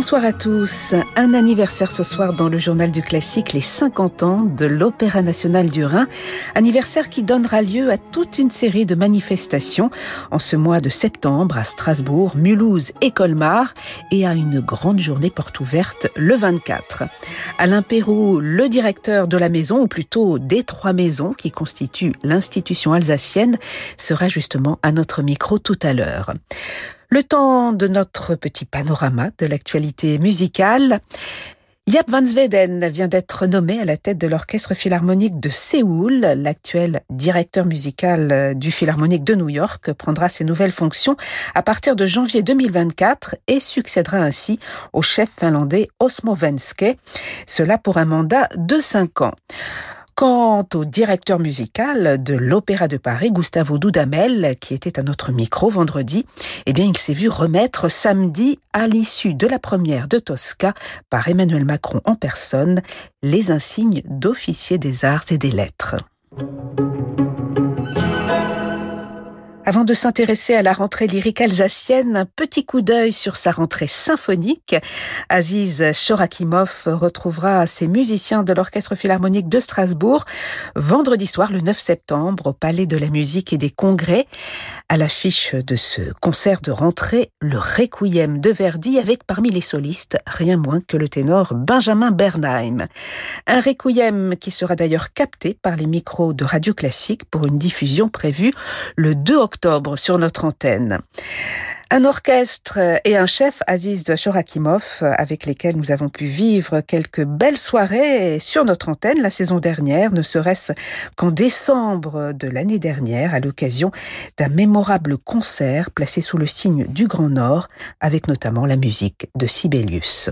Bonsoir à tous. Un anniversaire ce soir dans le journal du classique, les 50 ans de l'Opéra national du Rhin. Anniversaire qui donnera lieu à toute une série de manifestations en ce mois de septembre à Strasbourg, Mulhouse et Colmar et à une grande journée porte ouverte le 24. Alain Perroux, le directeur de la maison, ou plutôt des trois maisons qui constituent l'institution alsacienne, sera justement à notre micro tout à l'heure. Le temps de notre petit panorama de l'actualité musicale. Yap Van Zweden vient d'être nommé à la tête de l'Orchestre Philharmonique de Séoul. L'actuel directeur musical du Philharmonique de New York prendra ses nouvelles fonctions à partir de janvier 2024 et succédera ainsi au chef finlandais Osmo Venske. Cela pour un mandat de cinq ans. Quant au directeur musical de l'Opéra de Paris, Gustavo Dudamel, qui était à notre micro vendredi, eh bien, il s'est vu remettre samedi, à l'issue de la première de Tosca par Emmanuel Macron en personne, les insignes d'officier des arts et des lettres. Avant de s'intéresser à la rentrée lyrique alsacienne, un petit coup d'œil sur sa rentrée symphonique. Aziz Shorakimov retrouvera ses musiciens de l'Orchestre Philharmonique de Strasbourg vendredi soir le 9 septembre au Palais de la Musique et des Congrès. À l'affiche de ce concert de rentrée, le Requiem de Verdi avec parmi les solistes rien moins que le ténor Benjamin Bernheim. Un Requiem qui sera d'ailleurs capté par les micros de Radio Classique pour une diffusion prévue le 2 octobre sur notre antenne. Un orchestre et un chef, Aziz Shorakimov, avec lesquels nous avons pu vivre quelques belles soirées sur notre antenne la saison dernière, ne serait-ce qu'en décembre de l'année dernière, à l'occasion d'un mémorable concert placé sous le signe du Grand Nord, avec notamment la musique de Sibelius.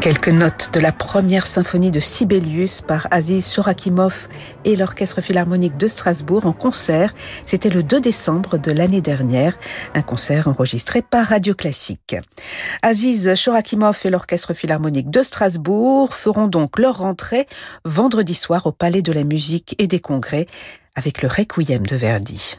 Quelques notes de la première symphonie de Sibelius par Aziz Shorakimov et l'Orchestre Philharmonique de Strasbourg en concert. C'était le 2 décembre de l'année dernière, un concert enregistré par Radio Classique. Aziz Shorakimov et l'Orchestre Philharmonique de Strasbourg feront donc leur rentrée vendredi soir au Palais de la Musique et des Congrès avec le Requiem de Verdi.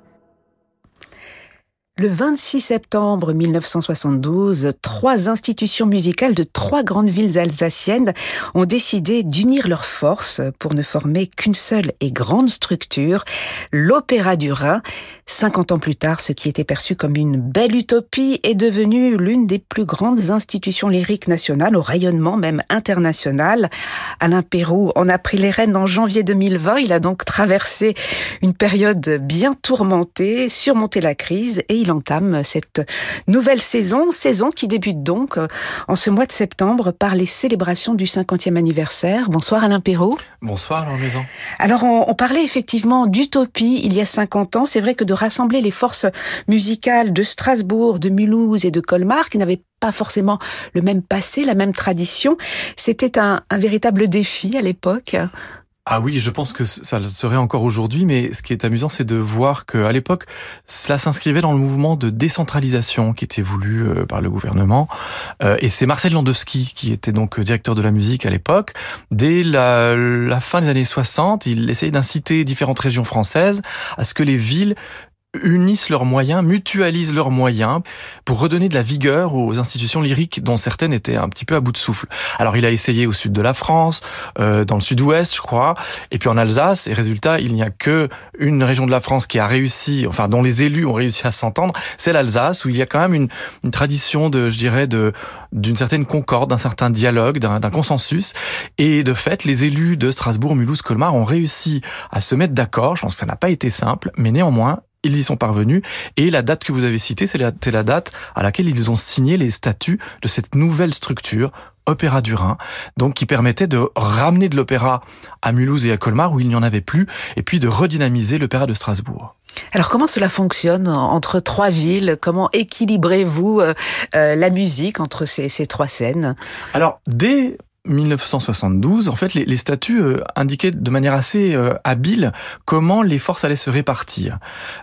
Le 26 septembre 1972, trois institutions musicales de trois grandes villes alsaciennes ont décidé d'unir leurs forces pour ne former qu'une seule et grande structure, l'Opéra du Rhin. 50 ans plus tard, ce qui était perçu comme une belle utopie est devenu l'une des plus grandes institutions lyriques nationales, au rayonnement même international. Alain Perroux en a pris les rênes en janvier 2020. Il a donc traversé une période bien tourmentée, surmonté la crise et il entame cette nouvelle saison, saison qui débute donc euh, en ce mois de septembre par les célébrations du 50e anniversaire. Bonsoir Alain Perrault. Bonsoir Laurent Maison. Alors on, on parlait effectivement d'utopie il y a 50 ans. C'est vrai que de rassembler les forces musicales de Strasbourg, de Mulhouse et de Colmar qui n'avaient pas forcément le même passé, la même tradition, c'était un, un véritable défi à l'époque. Ah oui, je pense que ça le serait encore aujourd'hui, mais ce qui est amusant, c'est de voir qu'à l'époque, cela s'inscrivait dans le mouvement de décentralisation qui était voulu euh, par le gouvernement. Euh, et c'est Marcel Landowski, qui était donc directeur de la musique à l'époque. Dès la, la, fin des années 60, il essayait d'inciter différentes régions françaises à ce que les villes unissent leurs moyens, mutualisent leurs moyens pour redonner de la vigueur aux institutions lyriques dont certaines étaient un petit peu à bout de souffle. Alors il a essayé au sud de la France, euh, dans le sud-ouest je crois, et puis en Alsace, et résultat il n'y a que une région de la France qui a réussi, enfin dont les élus ont réussi à s'entendre, c'est l'Alsace où il y a quand même une, une tradition de, je dirais, de d'une certaine concorde, d'un certain dialogue, d'un consensus, et de fait les élus de Strasbourg, Mulhouse, Colmar ont réussi à se mettre d'accord. Je pense que ça n'a pas été simple, mais néanmoins ils y sont parvenus. Et la date que vous avez citée, c'est la, la, date à laquelle ils ont signé les statuts de cette nouvelle structure, Opéra du Rhin, donc qui permettait de ramener de l'opéra à Mulhouse et à Colmar où il n'y en avait plus, et puis de redynamiser l'opéra de Strasbourg. Alors comment cela fonctionne entre trois villes? Comment équilibrez-vous euh, euh, la musique entre ces, ces trois scènes? Alors dès 1972, en fait, les, statuts euh, indiquaient de manière assez euh, habile comment les forces allaient se répartir.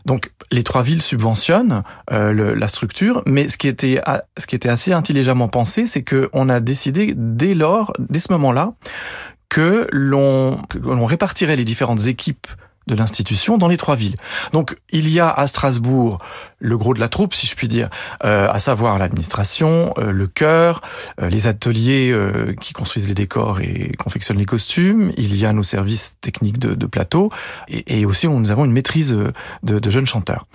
Donc, les trois villes subventionnent euh, la structure, mais ce qui était, ce qui était assez intelligemment pensé, c'est qu'on a décidé dès lors, dès ce moment-là, que l'on répartirait les différentes équipes de l'institution dans les trois villes. Donc il y a à Strasbourg le gros de la troupe, si je puis dire, euh, à savoir l'administration, euh, le chœur, euh, les ateliers euh, qui construisent les décors et confectionnent les costumes. Il y a nos services techniques de, de plateau et, et, aussi nous avons une maîtrise de, de jeunes chanteurs.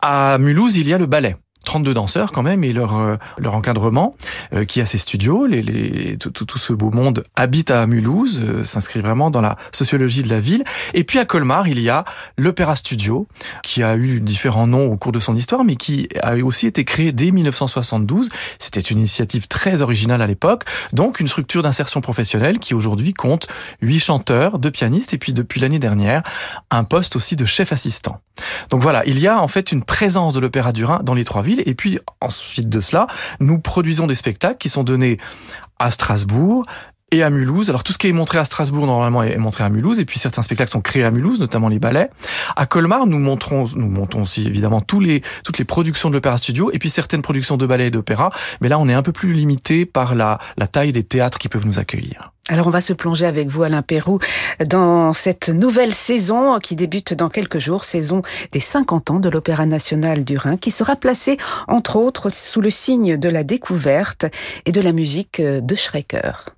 À Mulhouse, il y a le ballet. 32 danseurs quand même et leur euh, leur encadrement euh, qui a ses studios. Les, les tout, tout, ce beau monde habite à Mulhouse euh, s'inscrit vraiment dans la sociologie de la ville. Et puis à Colmar il y a l'Opéra Studio qui a eu différents noms au cours de son histoire mais qui a aussi été créé dès 1972 c'était une initiative très originale à l'époque. Donc une structure d'insertion professionnelle qui aujourd'hui compte huit chanteurs deux pianistes et puis depuis l'année dernière un poste aussi de chef assistant. Donc voilà il y a en fait une présence de l'Opéra du Rhin dans les trois villes et puis ensuite de cela, nous produisons des spectacles qui sont donnés à Strasbourg, et à Mulhouse. Alors tout ce qui est montré à Strasbourg normalement est montré à Mulhouse et puis certains spectacles sont créés à Mulhouse, notamment les ballets. À Colmar, nous montrons nous montons aussi évidemment tous les toutes les productions de l'Opéra Studio et puis certaines productions de ballet et d'opéra, mais là on est un peu plus limité par la la taille des théâtres qui peuvent nous accueillir. Alors on va se plonger avec vous Alain Pérou dans cette nouvelle saison qui débute dans quelques jours, saison des 50 ans de l'Opéra national du Rhin qui sera placée entre autres sous le signe de la découverte et de la musique de Schrecker.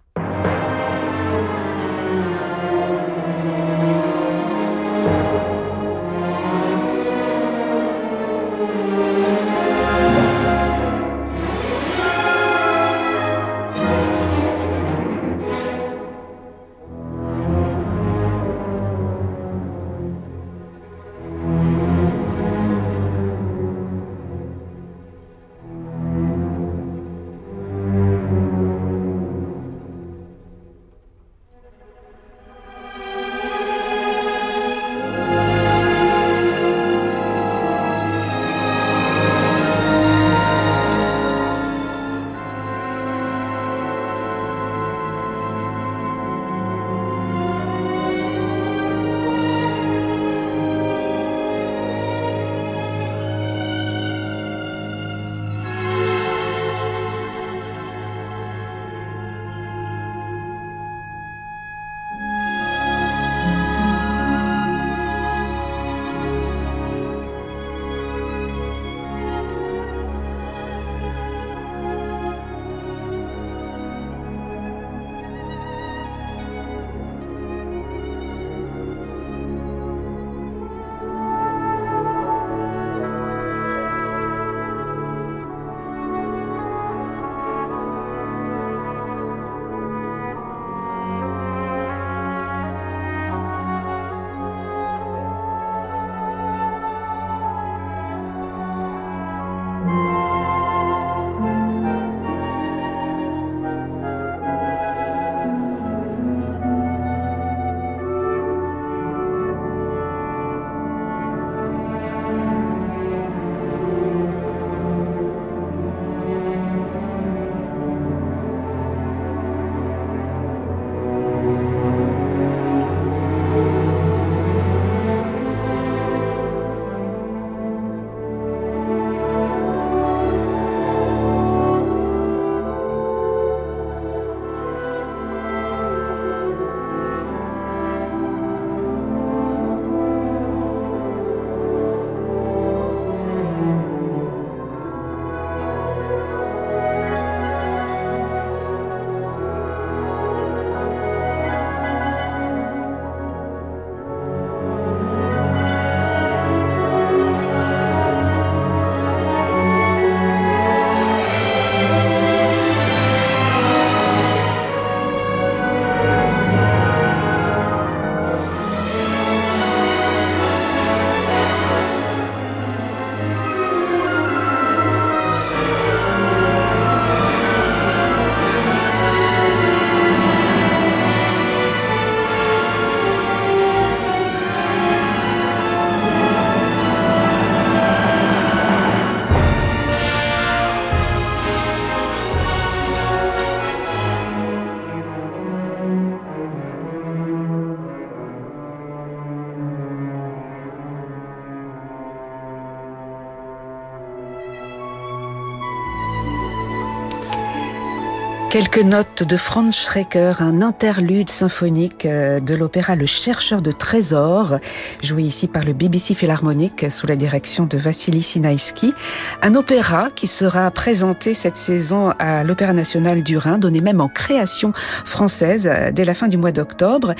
Quelques notes de Franz Schrecker, un interlude symphonique euh, de l'opéra Le Chercheur de trésors, joué ici par le BBC Philharmonic sous la direction de Vassili Sinaïski. Un opéra qui sera présenté cette saison à l'Opéra National du Rhin, donné même en création française euh, dès la fin du mois d'octobre.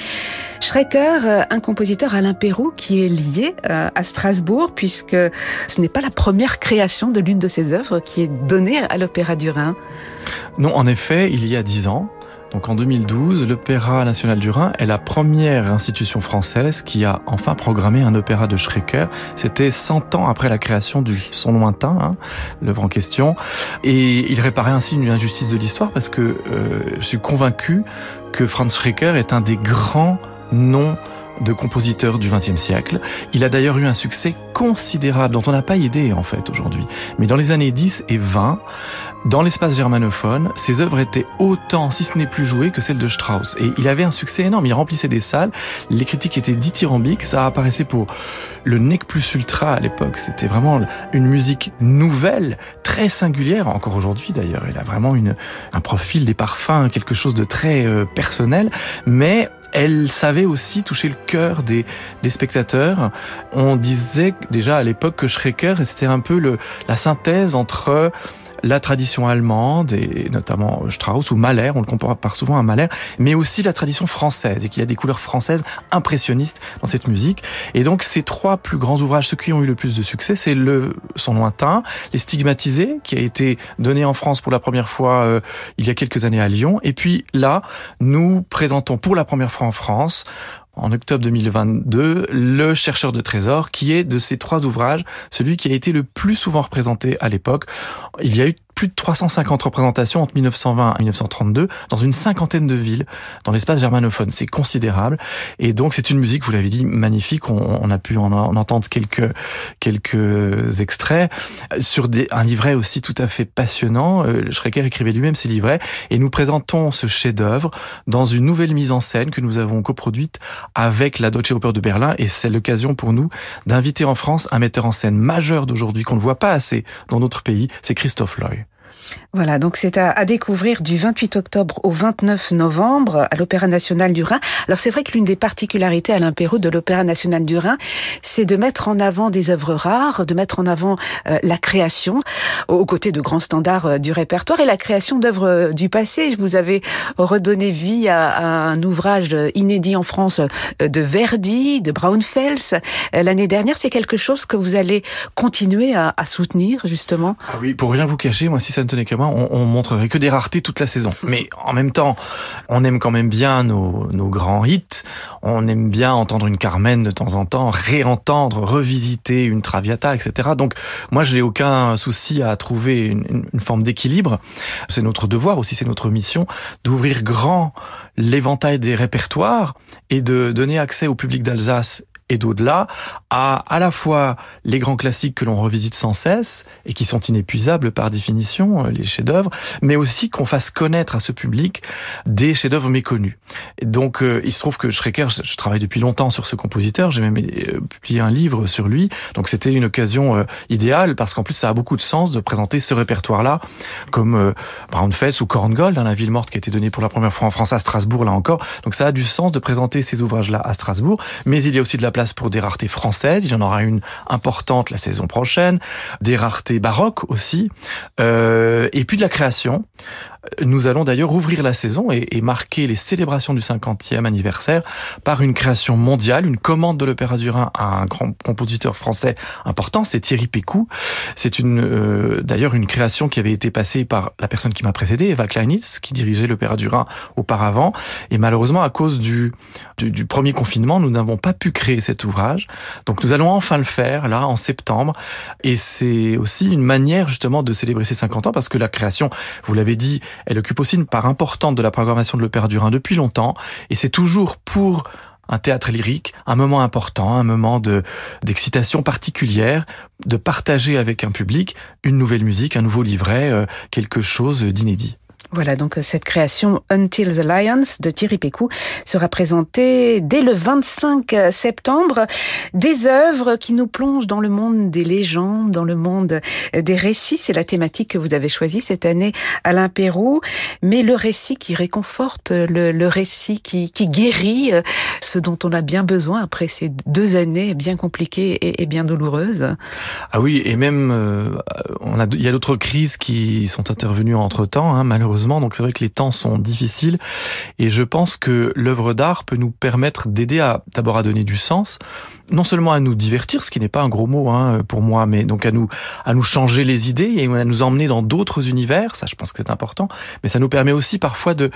Schrecker, euh, un compositeur Alain Pérou qui est lié à Strasbourg puisque ce n'est pas la première création de l'une de ses œuvres qui est donnée à l'Opéra du Rhin. Non, en effet, il y a dix ans, donc en 2012, l'Opéra national du Rhin est la première institution française qui a enfin programmé un opéra de Schrecker. C'était 100 ans après la création du Son lointain, hein, l'œuvre en question. Et il réparait ainsi une injustice de l'histoire parce que euh, je suis convaincu que Franz Schrecker est un des grands noms de compositeurs du XXe siècle. Il a d'ailleurs eu un succès considérable dont on n'a pas idée en fait aujourd'hui. Mais dans les années 10 et 20, dans l'espace germanophone, ses œuvres étaient autant, si ce n'est plus jouées, que celles de Strauss. Et il avait un succès énorme, il remplissait des salles, les critiques étaient dithyrambiques, ça apparaissait pour le nec plus ultra à l'époque. C'était vraiment une musique nouvelle, très singulière, encore aujourd'hui d'ailleurs. Il a vraiment une, un profil des parfums, quelque chose de très euh, personnel, mais elle savait aussi toucher le cœur des, des spectateurs. On disait déjà à l'époque que Schrecker, c'était un peu le, la synthèse entre la tradition allemande, et notamment Strauss ou Mahler, on le compare souvent à Mahler, mais aussi la tradition française, et qu'il y a des couleurs françaises impressionnistes dans cette musique. Et donc ces trois plus grands ouvrages, ceux qui ont eu le plus de succès, c'est le Son lointain, Les Stigmatisés, qui a été donné en France pour la première fois euh, il y a quelques années à Lyon, et puis là, nous présentons pour la première fois en France en octobre 2022, Le chercheur de trésors, qui est de ces trois ouvrages, celui qui a été le plus souvent représenté à l'époque. Il y a eu plus de 350 représentations entre 1920 et 1932 dans une cinquantaine de villes dans l'espace germanophone. C'est considérable. Et donc, c'est une musique, vous l'avez dit, magnifique. On, a pu en, en, entendre quelques, quelques extraits sur des, un livret aussi tout à fait passionnant. Euh, Schrecker écrivait lui-même ses livrets et nous présentons ce chef-d'œuvre dans une nouvelle mise en scène que nous avons coproduite avec la Deutsche Oper de Berlin et c'est l'occasion pour nous d'inviter en France un metteur en scène majeur d'aujourd'hui qu'on ne voit pas assez dans d'autres pays, c'est Christophe Loy. Voilà, donc c'est à, découvrir du 28 octobre au 29 novembre à l'Opéra national du Rhin. Alors c'est vrai que l'une des particularités à l'impéro de l'Opéra national du Rhin, c'est de mettre en avant des œuvres rares, de mettre en avant euh, la création, aux côtés de grands standards euh, du répertoire et la création d'œuvres euh, du passé. Vous avez redonné vie à, un ouvrage inédit en France de Verdi, de Braunfels. L'année dernière, c'est quelque chose que vous allez continuer à, à soutenir, justement? Ah Oui, pour rien vous cacher, moi si moi, on, on, montrerait que des raretés toute la saison. Mais en même temps, on aime quand même bien nos, nos grands hits. On aime bien entendre une Carmen de temps en temps, réentendre, revisiter une Traviata, etc. Donc moi, j'ai aucun souci à trouver une, une forme d'équilibre. C'est notre devoir aussi, c'est notre mission d'ouvrir grand l'éventail des répertoires et de donner accès au public d'Alsace et d'au-delà à à la fois les grands classiques que l'on revisite sans cesse et qui sont inépuisables par définition, les chefs-d'œuvre, mais aussi qu'on fasse connaître à ce public des chefs-d'œuvre méconnus. Et donc euh, il se trouve que Schrecker, je, je, travaille depuis longtemps sur ce compositeur, j'ai même euh, publié un livre sur lui, donc c'était une occasion euh, idéale parce qu'en plus ça a beaucoup de sens de présenter ce répertoire-là comme euh, Braunfels ou Korngold, hein, la ville morte qui a été donnée pour la première fois en France à Strasbourg là encore. Donc ça a du sens de présenter ces ouvrages-là à Strasbourg, mais il y a aussi de la place pour des raretés françaises. Il y en aura une importante la saison prochaine, des raretés baroques aussi, euh, et puis de la création. Nous allons d'ailleurs ouvrir la saison et, marquer les célébrations du 50e anniversaire par une création mondiale, une commande de l'Opéra du Rhin à un grand compositeur français important, c'est Thierry Pécou. C'est une euh, d'ailleurs une création qui avait été passée par la personne qui m'a précédé, Eva Kleinitz, qui dirigeait l'Opéra du Rhin auparavant. Et malheureusement, à cause du, du, du premier confinement, nous n'avons pas pu créer cet ouvrage. Donc nous allons enfin le faire, là, en septembre. Et c'est aussi une manière justement de célébrer ces 50 ans, parce que la création, vous l'avez dit, elle occupe aussi une part importante de la programmation de l'Opéra du Rhin depuis longtemps, et c'est toujours pour un théâtre lyrique, un moment important, un moment de d'excitation particulière, de partager avec un public une nouvelle musique, un nouveau livret, euh, quelque chose d'inédit. Voilà, donc euh, cette création Until the Lions de Thierry Pécou sera présentée dès le 25 septembre. Des œuvres qui nous plongent dans le monde des légendes, dans le monde des récits. C'est la thématique que vous avez choisie cette année, Alain Pérou. Mais le récit qui réconforte, le, récit qui, guérit, euh, ce dont on a bien besoin après ces deux années bien compliquées et, bien douloureuses. Ah oui, et même, euh, il y a d'autres crises qui sont intervenues entre temps, hein, malheureusement donc c'est vrai que les temps sont difficiles. Et je pense que l'œuvre d'art peut nous permettre d'aider à d'abord à donner du sens, non seulement à nous divertir, ce qui n'est pas un gros mot hein, pour moi, mais donc à nous à nous changer les idées et à nous emmener dans d'autres univers. Ça, je pense que c'est important. Mais ça nous permet aussi parfois de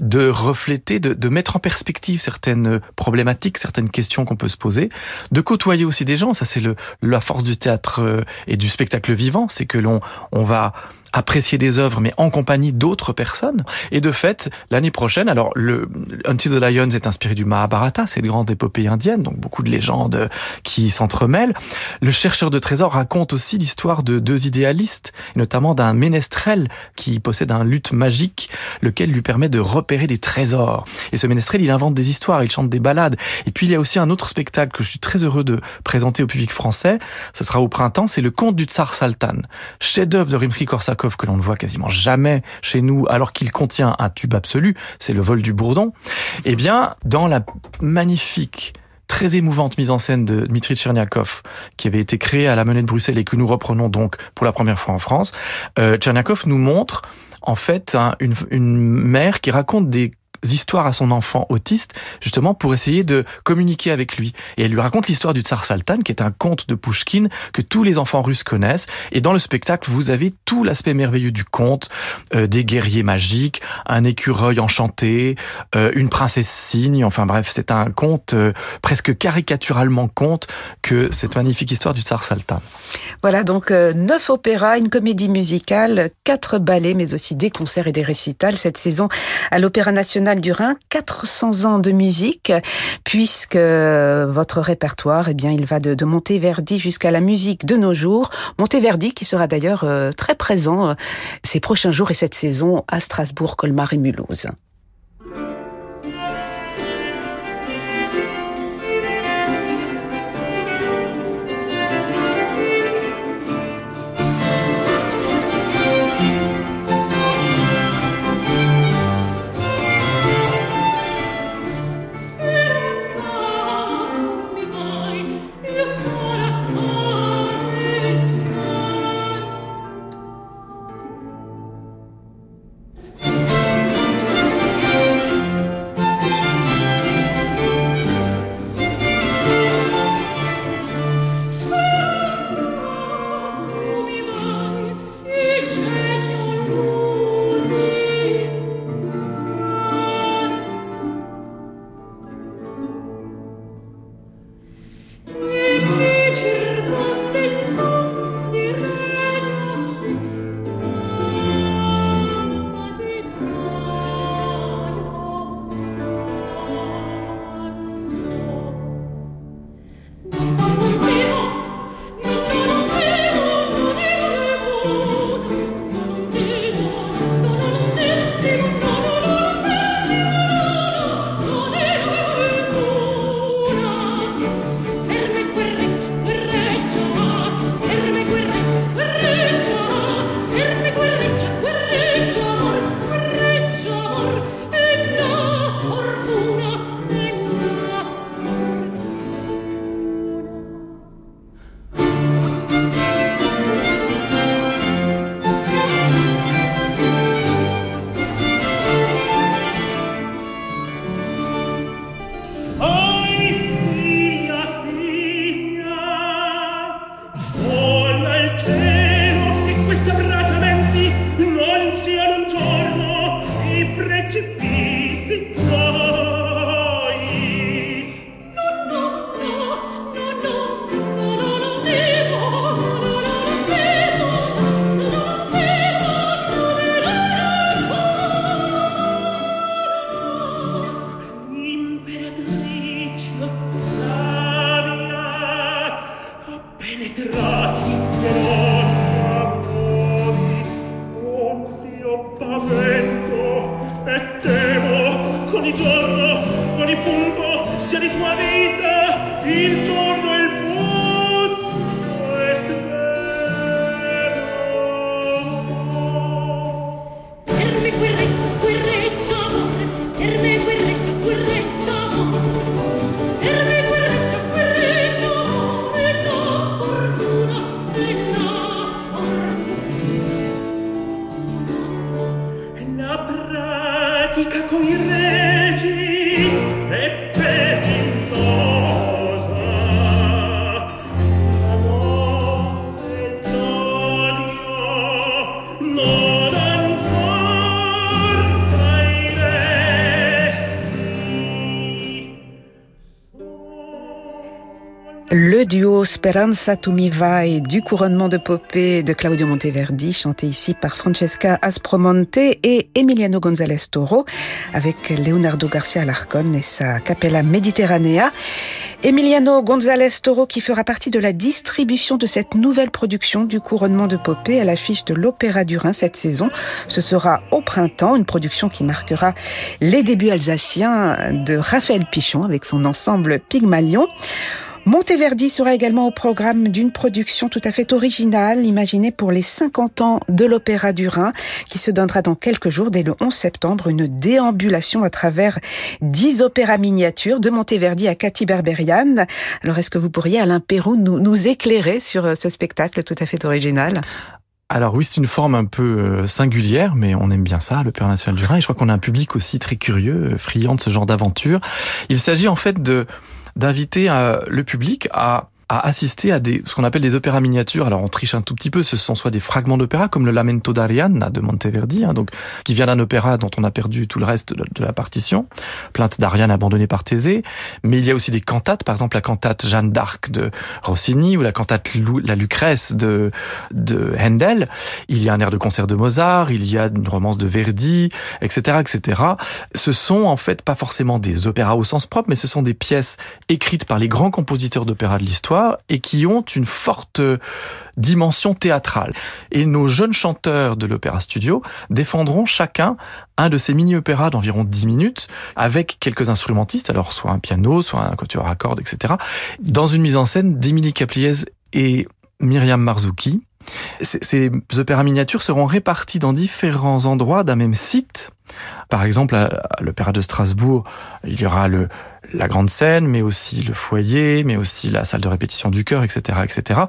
de refléter, de, de mettre en perspective certaines problématiques, certaines questions qu'on peut se poser, de côtoyer aussi des gens. Ça, c'est le la force du théâtre euh, et du spectacle vivant, c'est que l'on on va apprécier des œuvres, mais en compagnie d'autres personnes. Et de fait, l'année prochaine, alors le Until the Lions est inspiré du Mahabharata, cette grande épopée indienne, donc beaucoup de légendes qui s'entremêlent. Le chercheur de trésors raconte aussi l'histoire de deux idéalistes, notamment d'un ménestrel qui possède un luth magique, lequel lui permet de repérer des trésors. Et ce ménestrel, il invente des histoires, il chante des ballades. Et puis il y a aussi un autre spectacle que je suis très heureux de présenter au public français. Ce sera au printemps, c'est le conte du Tsar Saltan, chef-d'œuvre de Rimsky-Korsakov que l'on ne voit quasiment jamais chez nous, alors qu'il contient un tube absolu, c'est le vol du bourdon, eh bien, dans la magnifique très émouvante mise en scène de Dmitri Tcherniakov, qui avait été créée à la Monnaie de Bruxelles et que nous reprenons donc pour la première fois en France, euh, Tcherniakov nous montre en fait une, une mère qui raconte des histoires à son enfant autiste, justement pour essayer de communiquer avec lui. Et elle lui raconte l'histoire du Tsar Saltan, qui est un conte de Pushkin que tous les enfants russes connaissent. Et dans le spectacle, vous avez tout l'aspect merveilleux du conte, euh, des guerriers magiques, un écureuil enchanté, euh, une princesse cygne. Enfin bref, c'est un conte euh, presque caricaturalement conte que cette magnifique histoire du Tsar Saltan. Voilà donc neuf opéras, une comédie musicale, quatre ballets, mais aussi des concerts et des récitals cette saison à l'Opéra national du Rhin, 400 ans de musique, puisque votre répertoire, eh bien, il va de, de Monteverdi jusqu'à la musique de nos jours. Monteverdi qui sera d'ailleurs euh, très présent euh, ces prochains jours et cette saison à Strasbourg, Colmar et Mulhouse. Duo Speranza tu mi vai du couronnement de Popée de Claudio Monteverdi, chanté ici par Francesca Aspromonte et Emiliano González Toro, avec Leonardo Garcia Larcon et sa Capella Mediterranea. Emiliano González Toro qui fera partie de la distribution de cette nouvelle production du couronnement de Popée à l'affiche de l'Opéra du Rhin cette saison. Ce sera au printemps, une production qui marquera les débuts alsaciens de Raphaël Pichon avec son ensemble Pygmalion. Monteverdi sera également au programme d'une production tout à fait originale, imaginée pour les 50 ans de l'Opéra du Rhin, qui se donnera dans quelques jours, dès le 11 septembre, une déambulation à travers 10 opéras miniatures de Monteverdi à Cathy Berberian. Alors, est-ce que vous pourriez, Alain Perrou, nous, éclairer sur ce spectacle tout à fait original? Alors oui, c'est une forme un peu euh, singulière, mais on aime bien ça, l'Opéra national du Rhin. Et je crois qu'on a un public aussi très curieux, euh, friand de ce genre d'aventure. Il s'agit en fait de d'inviter euh, le public à à assister à des, ce qu'on appelle des opéras miniatures. Alors on triche un tout petit peu, ce sont soit des fragments d'opéra comme le Lamento d'Arianna de Monteverdi, hein, donc qui vient d'un opéra dont on a perdu tout le reste de, la partition, plainte d'Ariane abandonnée par Thésée. Mais il y a aussi des cantates, par exemple la cantate Jeanne d'Arc de Rossini ou la cantate la Lucrèce de de Handel. Il y a un air de concert de Mozart, il y a une romance de Verdi, etc., etc. Ce sont en fait pas forcément des opéras au sens propre, mais ce sont des pièces écrites par les grands compositeurs d'opéra de l'histoire et qui ont une forte dimension théâtrale. Et nos jeunes chanteurs de l'Opéra Studio défendront chacun un de ces mini-opéras d'environ 10 minutes avec quelques instrumentistes, alors soit un piano, soit un quatuor à cordes, etc., dans une mise en scène d'Émilie Capliez et Myriam Marzouki. Ces opéras miniatures seront répartis dans différents endroits d'un même site. Par exemple, à l'Opéra de Strasbourg, il y aura le, la grande scène, mais aussi le foyer, mais aussi la salle de répétition du chœur, etc., etc.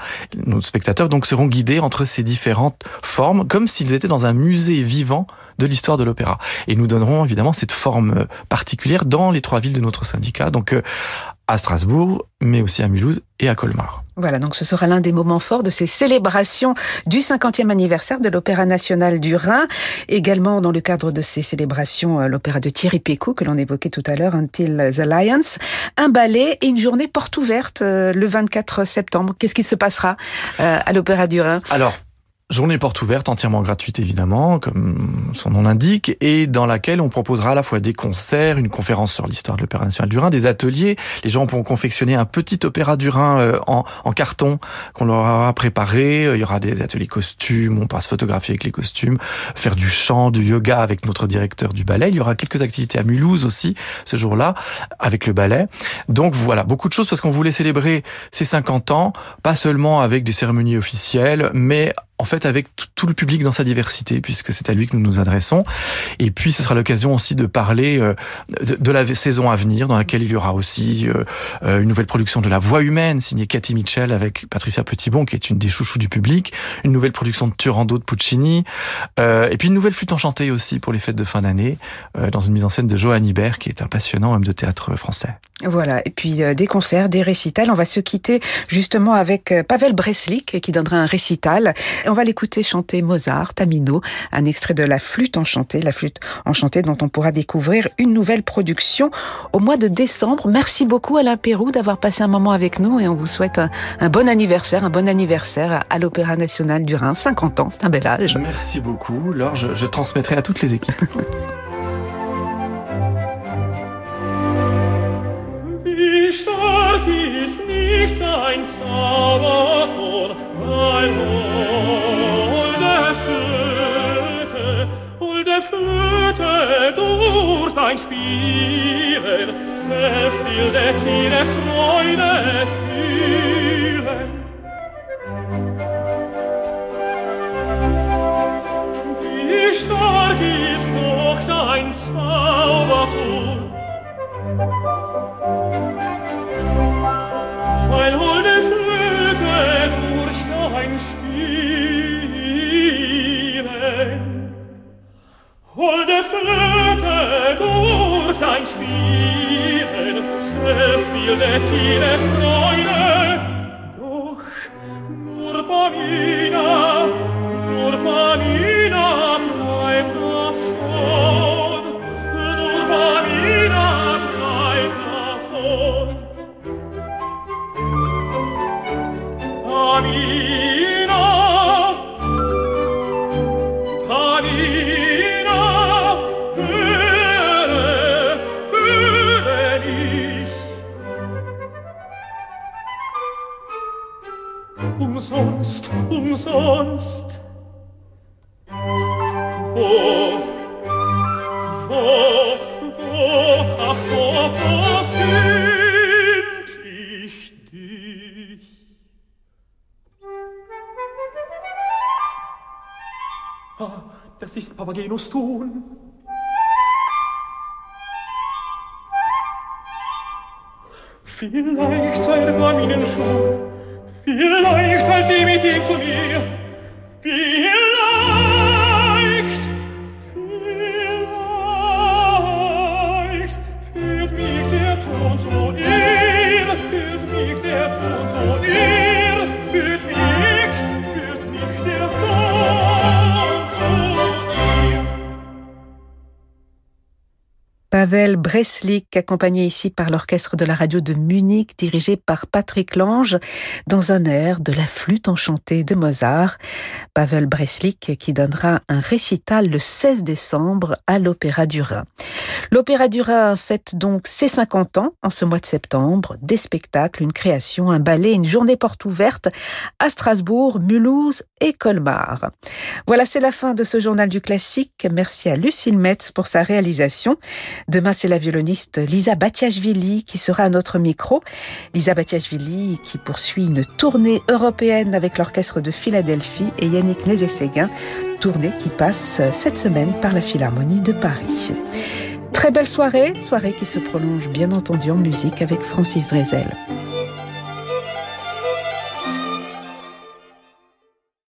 Nos spectateurs donc seront guidés entre ces différentes formes, comme s'ils étaient dans un musée vivant de l'histoire de l'opéra. Et nous donnerons évidemment cette forme particulière dans les trois villes de notre syndicat, donc à Strasbourg, mais aussi à Mulhouse et à Colmar. Voilà, donc ce sera l'un des moments forts de ces célébrations du 50e anniversaire de l'Opéra national du Rhin. Également, dans le cadre de ces célébrations, l'opéra de Thierry Pécou, que l'on évoquait tout à l'heure, Until the Lions, un ballet et une journée porte ouverte le 24 septembre. Qu'est-ce qui se passera à l'Opéra du Rhin? Alors, Journée porte ouverte, entièrement gratuite évidemment, comme son nom l'indique, et dans laquelle on proposera à la fois des concerts, une conférence sur l'histoire de l'Opéra national du Rhin, des ateliers. Les gens pourront confectionner un petit opéra du Rhin en, en carton qu'on leur aura préparé. Il y aura des ateliers costumes, on passe photographier avec les costumes, faire du chant, du yoga avec notre directeur du ballet. Il y aura quelques activités à Mulhouse aussi ce jour-là avec le ballet. Donc voilà, beaucoup de choses parce qu'on voulait célébrer ces 50 ans, pas seulement avec des cérémonies officielles, mais en fait avec tout le public dans sa diversité, puisque c'est à lui que nous nous adressons. Et puis ce sera l'occasion aussi de parler de la saison à venir, dans laquelle il y aura aussi une nouvelle production de La Voix humaine, signée Cathy Mitchell avec Patricia Petitbon, qui est une des chouchous du public, une nouvelle production de Turando de Puccini, et puis une nouvelle flûte enchantée aussi pour les fêtes de fin d'année, dans une mise en scène de Johan Ibert, qui est un passionnant homme de théâtre français. Voilà, et puis euh, des concerts, des récitals. On va se quitter justement avec euh, Pavel Breslik qui donnera un récital. On va l'écouter chanter Mozart, Tamino, un extrait de La flûte enchantée, la flûte enchantée dont on pourra découvrir une nouvelle production au mois de décembre. Merci beaucoup Alain Pérou d'avoir passé un moment avec nous et on vous souhaite un, un bon anniversaire, un bon anniversaire à l'Opéra National du Rhin. 50 ans, c'est un bel âge. Merci beaucoup. Alors je, je transmettrai à toutes les équipes. Wie stark ist nicht ein Zauberton, ein Spielen, selbst will der Tiere Freude fühlen. Je vais te dire. Umsonst, umsonst. Wo, wo, wo, ach, wo, wo find ich dich? Ah, das ist Papagenos Ton. Vielleicht sei der Mann ihnen schon, Gib zu Pavel Breslik, accompagné ici par l'orchestre de la radio de Munich, dirigé par Patrick Lange, dans un air de la flûte enchantée de Mozart. Pavel Breslik qui donnera un récital le 16 décembre à l'Opéra du Rhin. L'Opéra du Rhin fête donc ses 50 ans en ce mois de septembre. Des spectacles, une création, un ballet, une journée porte ouverte à Strasbourg, Mulhouse et Colmar. Voilà, c'est la fin de ce journal du classique. Merci à Lucille Metz pour sa réalisation. Demain, c'est la violoniste Lisa Batiashvili qui sera à notre micro. Lisa Batiashvili qui poursuit une tournée européenne avec l'orchestre de Philadelphie et Yannick Nézet-Séguin, tournée qui passe cette semaine par la Philharmonie de Paris. Très belle soirée, soirée qui se prolonge bien entendu en musique avec Francis Drezel.